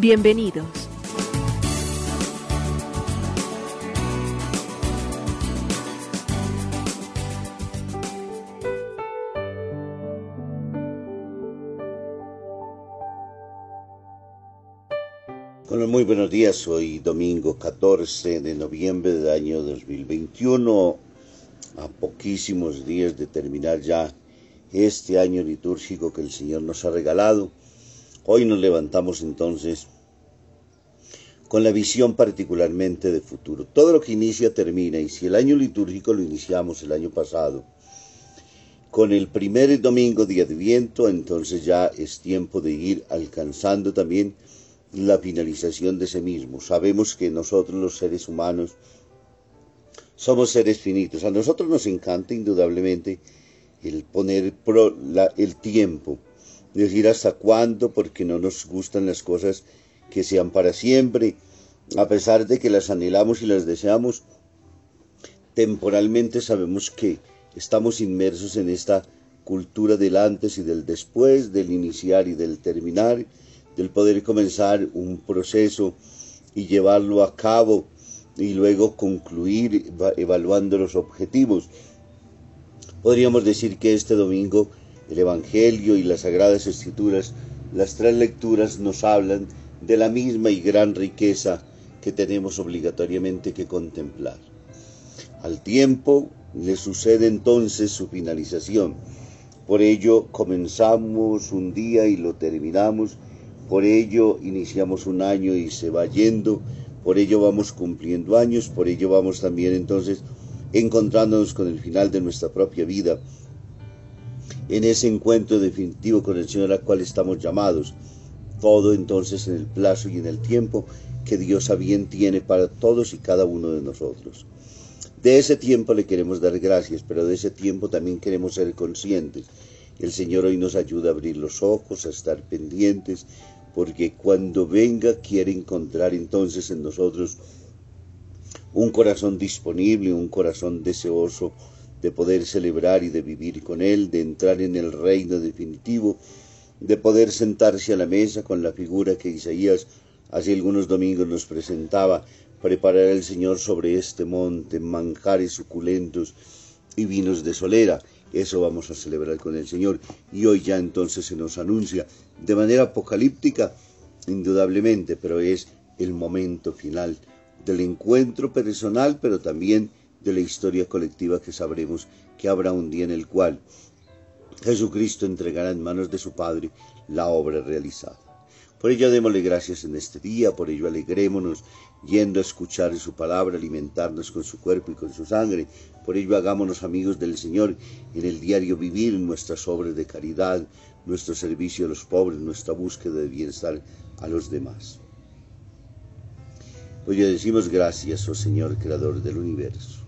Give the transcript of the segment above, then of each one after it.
Bienvenidos. Bueno, muy buenos días. Hoy domingo 14 de noviembre del año 2021, a poquísimos días de terminar ya este año litúrgico que el Señor nos ha regalado. Hoy nos levantamos entonces con la visión particularmente de futuro. Todo lo que inicia termina y si el año litúrgico lo iniciamos el año pasado, con el primer domingo de Adviento, entonces ya es tiempo de ir alcanzando también la finalización de ese mismo. Sabemos que nosotros los seres humanos somos seres finitos. A nosotros nos encanta indudablemente el poner el tiempo, decir hasta cuándo, porque no nos gustan las cosas que sean para siempre, a pesar de que las anhelamos y las deseamos, temporalmente sabemos que estamos inmersos en esta cultura del antes y del después, del iniciar y del terminar, del poder comenzar un proceso y llevarlo a cabo y luego concluir evaluando los objetivos. Podríamos decir que este domingo el Evangelio y las Sagradas Escrituras, las tres lecturas nos hablan de la misma y gran riqueza que tenemos obligatoriamente que contemplar. Al tiempo le sucede entonces su finalización. Por ello comenzamos un día y lo terminamos por ello iniciamos un año y se va yendo, por ello vamos cumpliendo años, por ello vamos también entonces encontrándonos con el final de nuestra propia vida, en ese encuentro definitivo con el Señor al cual estamos llamados. Todo entonces en el plazo y en el tiempo que Dios a bien tiene para todos y cada uno de nosotros. De ese tiempo le queremos dar gracias, pero de ese tiempo también queremos ser conscientes. El Señor hoy nos ayuda a abrir los ojos, a estar pendientes, porque cuando venga quiere encontrar entonces en nosotros un corazón disponible, un corazón deseoso de poder celebrar y de vivir con Él, de entrar en el reino definitivo, de poder sentarse a la mesa con la figura que Isaías hace algunos domingos nos presentaba, preparar el Señor sobre este monte manjares suculentos y vinos de solera. Eso vamos a celebrar con el Señor. Y hoy ya entonces se nos anuncia de manera apocalíptica, indudablemente, pero es el momento final del encuentro personal, pero también de la historia colectiva que sabremos que habrá un día en el cual Jesucristo entregará en manos de su Padre la obra realizada. Por ello démosle gracias en este día, por ello alegrémonos yendo a escuchar su palabra, alimentarnos con su cuerpo y con su sangre. Por ello hagámonos amigos del Señor en el diario vivir nuestras obras de caridad, nuestro servicio a los pobres, nuestra búsqueda de bienestar a los demás. Hoy decimos gracias, oh Señor, Creador del universo.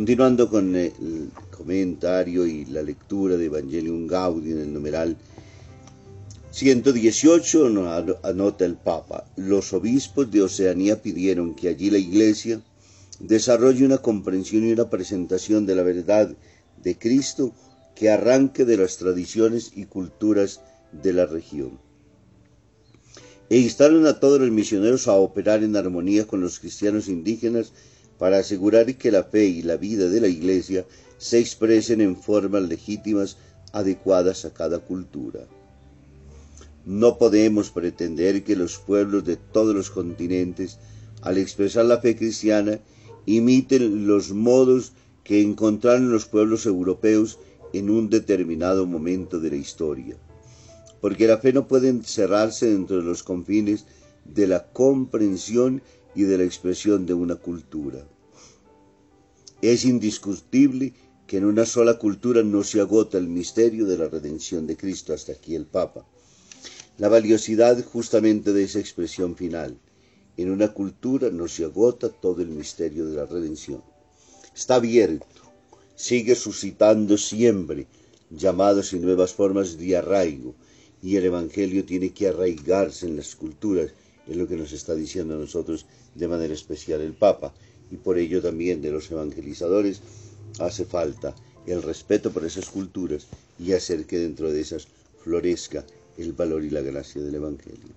Continuando con el comentario y la lectura de Evangelium Gaudi en el numeral 118 anota el Papa, los obispos de Oceanía pidieron que allí la Iglesia desarrolle una comprensión y una presentación de la verdad de Cristo que arranque de las tradiciones y culturas de la región. E instaron a todos los misioneros a operar en armonía con los cristianos indígenas para asegurar que la fe y la vida de la Iglesia se expresen en formas legítimas adecuadas a cada cultura. No podemos pretender que los pueblos de todos los continentes, al expresar la fe cristiana, imiten los modos que encontraron los pueblos europeos en un determinado momento de la historia, porque la fe no puede encerrarse dentro de los confines de la comprensión y de la expresión de una cultura. Es indiscutible que en una sola cultura no se agota el misterio de la redención de Cristo, hasta aquí el Papa. La valiosidad justamente de esa expresión final. En una cultura no se agota todo el misterio de la redención. Está abierto, sigue suscitando siempre llamados y nuevas formas de arraigo, y el Evangelio tiene que arraigarse en las culturas es lo que nos está diciendo a nosotros de manera especial el Papa. Y por ello también de los evangelizadores hace falta el respeto por esas culturas y hacer que dentro de esas florezca el valor y la gracia del Evangelio.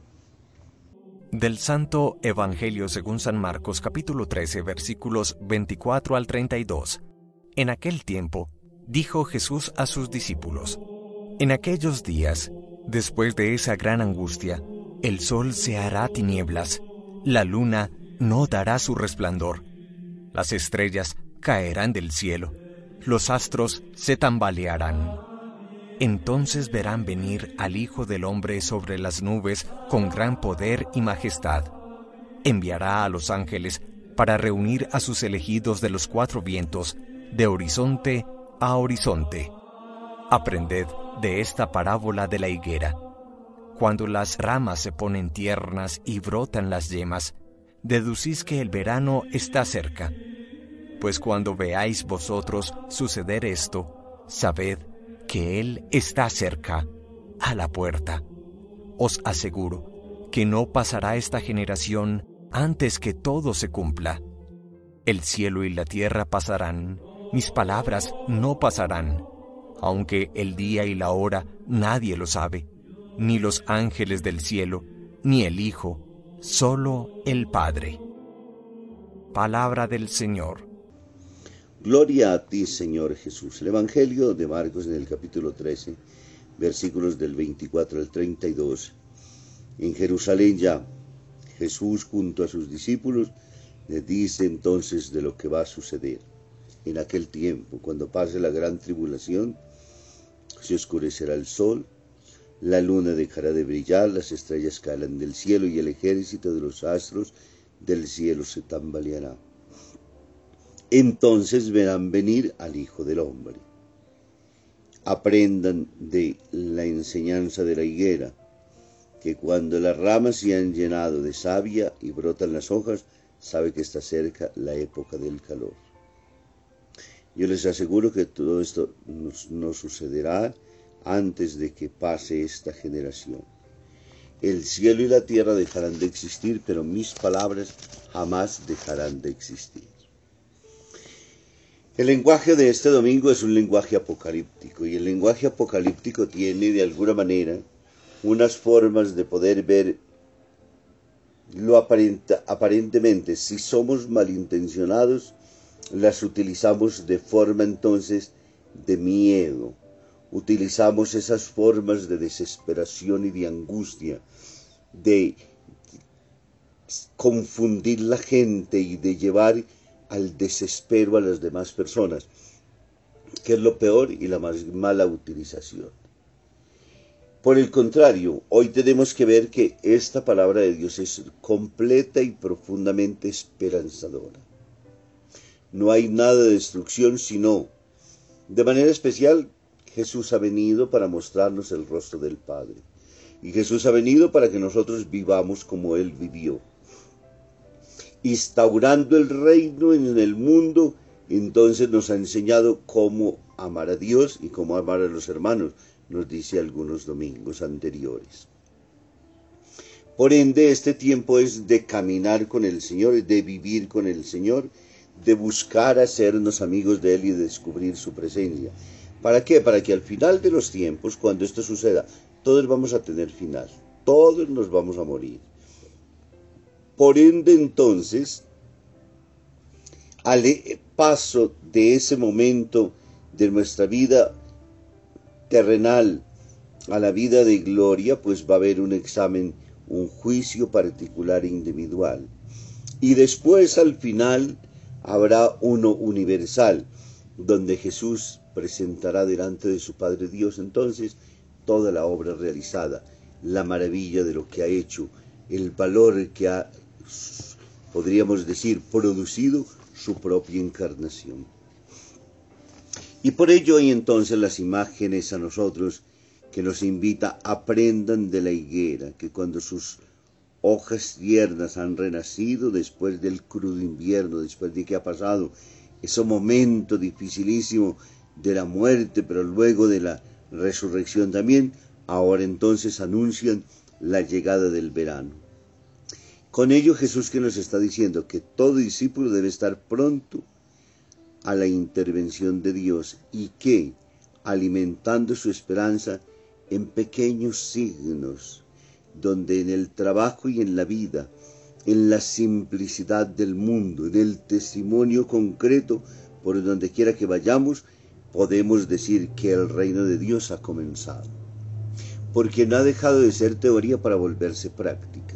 Del Santo Evangelio según San Marcos capítulo 13 versículos 24 al 32. En aquel tiempo, dijo Jesús a sus discípulos, En aquellos días, después de esa gran angustia, el sol se hará tinieblas, la luna no dará su resplandor, las estrellas caerán del cielo, los astros se tambalearán. Entonces verán venir al Hijo del Hombre sobre las nubes con gran poder y majestad. Enviará a los ángeles para reunir a sus elegidos de los cuatro vientos, de horizonte a horizonte. Aprended de esta parábola de la higuera. Cuando las ramas se ponen tiernas y brotan las yemas, deducís que el verano está cerca. Pues cuando veáis vosotros suceder esto, sabed que Él está cerca, a la puerta. Os aseguro que no pasará esta generación antes que todo se cumpla. El cielo y la tierra pasarán, mis palabras no pasarán, aunque el día y la hora nadie lo sabe ni los ángeles del cielo, ni el Hijo, solo el Padre. Palabra del Señor. Gloria a ti, Señor Jesús. El Evangelio de Marcos en el capítulo 13, versículos del 24 al 32. En Jerusalén ya, Jesús junto a sus discípulos les dice entonces de lo que va a suceder. En aquel tiempo, cuando pase la gran tribulación, se oscurecerá el sol, la luna dejará de brillar, las estrellas caerán del cielo y el ejército de los astros del cielo se tambaleará. Entonces verán venir al Hijo del Hombre. Aprendan de la enseñanza de la higuera, que cuando las ramas se han llenado de savia y brotan las hojas, sabe que está cerca la época del calor. Yo les aseguro que todo esto no sucederá antes de que pase esta generación. El cielo y la tierra dejarán de existir, pero mis palabras jamás dejarán de existir. El lenguaje de este domingo es un lenguaje apocalíptico y el lenguaje apocalíptico tiene de alguna manera unas formas de poder ver lo aparentemente si somos malintencionados las utilizamos de forma entonces de miedo utilizamos esas formas de desesperación y de angustia, de confundir la gente y de llevar al desespero a las demás personas, que es lo peor y la más mala utilización. Por el contrario, hoy tenemos que ver que esta palabra de Dios es completa y profundamente esperanzadora. No hay nada de destrucción, sino, de manera especial, Jesús ha venido para mostrarnos el rostro del Padre. Y Jesús ha venido para que nosotros vivamos como Él vivió, instaurando el reino en el mundo entonces nos ha enseñado cómo amar a Dios y cómo amar a los hermanos, nos dice algunos domingos anteriores. Por ende, este tiempo es de caminar con el Señor, de vivir con el Señor, de buscar hacernos amigos de Él y de descubrir su presencia. ¿Para qué? Para que al final de los tiempos, cuando esto suceda, todos vamos a tener final, todos nos vamos a morir. Por ende, entonces, al paso de ese momento de nuestra vida terrenal a la vida de gloria, pues va a haber un examen un juicio particular e individual. Y después al final habrá uno universal, donde Jesús presentará delante de su Padre Dios entonces toda la obra realizada, la maravilla de lo que ha hecho, el valor que ha, podríamos decir, producido su propia encarnación. Y por ello hay entonces las imágenes a nosotros que nos invita, aprendan de la higuera, que cuando sus hojas tiernas han renacido después del crudo invierno, después de que ha pasado ese momento dificilísimo de la muerte, pero luego de la resurrección también, ahora entonces anuncian la llegada del verano. Con ello Jesús que nos está diciendo que todo discípulo debe estar pronto a la intervención de Dios y que, alimentando su esperanza, en pequeños signos, donde en el trabajo y en la vida, en la simplicidad del mundo, en el testimonio concreto, por donde quiera que vayamos, podemos decir que el reino de Dios ha comenzado. Porque no ha dejado de ser teoría para volverse práctica.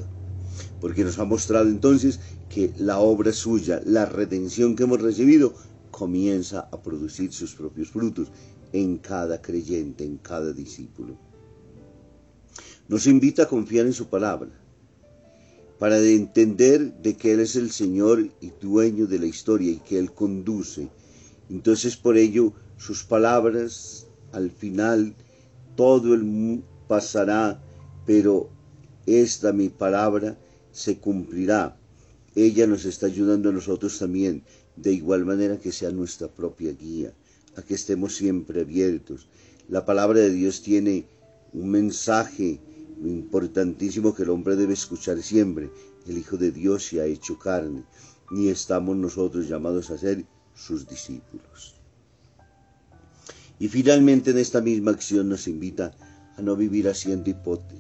Porque nos ha mostrado entonces que la obra suya, la redención que hemos recibido, comienza a producir sus propios frutos en cada creyente, en cada discípulo. Nos invita a confiar en su palabra, para entender de que Él es el Señor y dueño de la historia y que Él conduce. Entonces por ello sus palabras al final todo el pasará, pero esta mi palabra se cumplirá. Ella nos está ayudando a nosotros también, de igual manera que sea nuestra propia guía a que estemos siempre abiertos. La palabra de Dios tiene un mensaje importantísimo que el hombre debe escuchar siempre. El Hijo de Dios se ha hecho carne, ni estamos nosotros llamados a ser sus discípulos. Y finalmente en esta misma acción nos invita a no vivir haciendo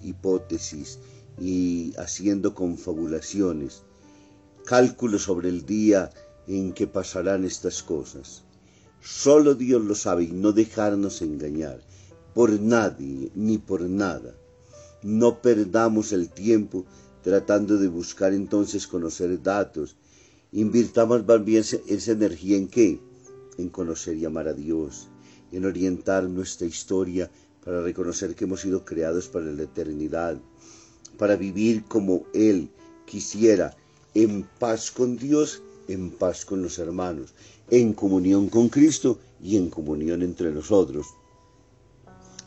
hipótesis y haciendo confabulaciones, cálculos sobre el día en que pasarán estas cosas. Solo Dios lo sabe y no dejarnos engañar por nadie ni por nada. No perdamos el tiempo tratando de buscar entonces conocer datos. Invirtamos más bien esa energía en qué? En conocer y amar a Dios, en orientar nuestra historia para reconocer que hemos sido creados para la eternidad, para vivir como Él quisiera, en paz con Dios, en paz con los hermanos, en comunión con Cristo y en comunión entre nosotros.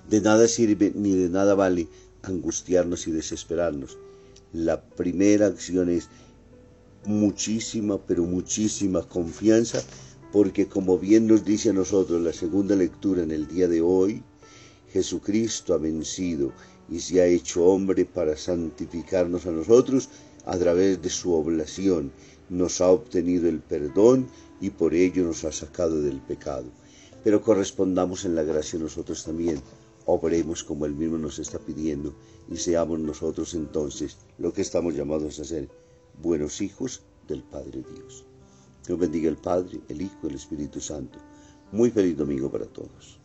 De nada sirve ni de nada vale angustiarnos y desesperarnos. La primera acción es muchísima, pero muchísima confianza, porque como bien nos dice a nosotros la segunda lectura en el día de hoy, Jesucristo ha vencido y se ha hecho hombre para santificarnos a nosotros a través de su oblación. Nos ha obtenido el perdón y por ello nos ha sacado del pecado. Pero correspondamos en la gracia nosotros también. Obremos como Él mismo nos está pidiendo y seamos nosotros entonces lo que estamos llamados a ser, buenos hijos del Padre Dios. Dios bendiga el Padre, el Hijo y el Espíritu Santo. Muy feliz domingo para todos.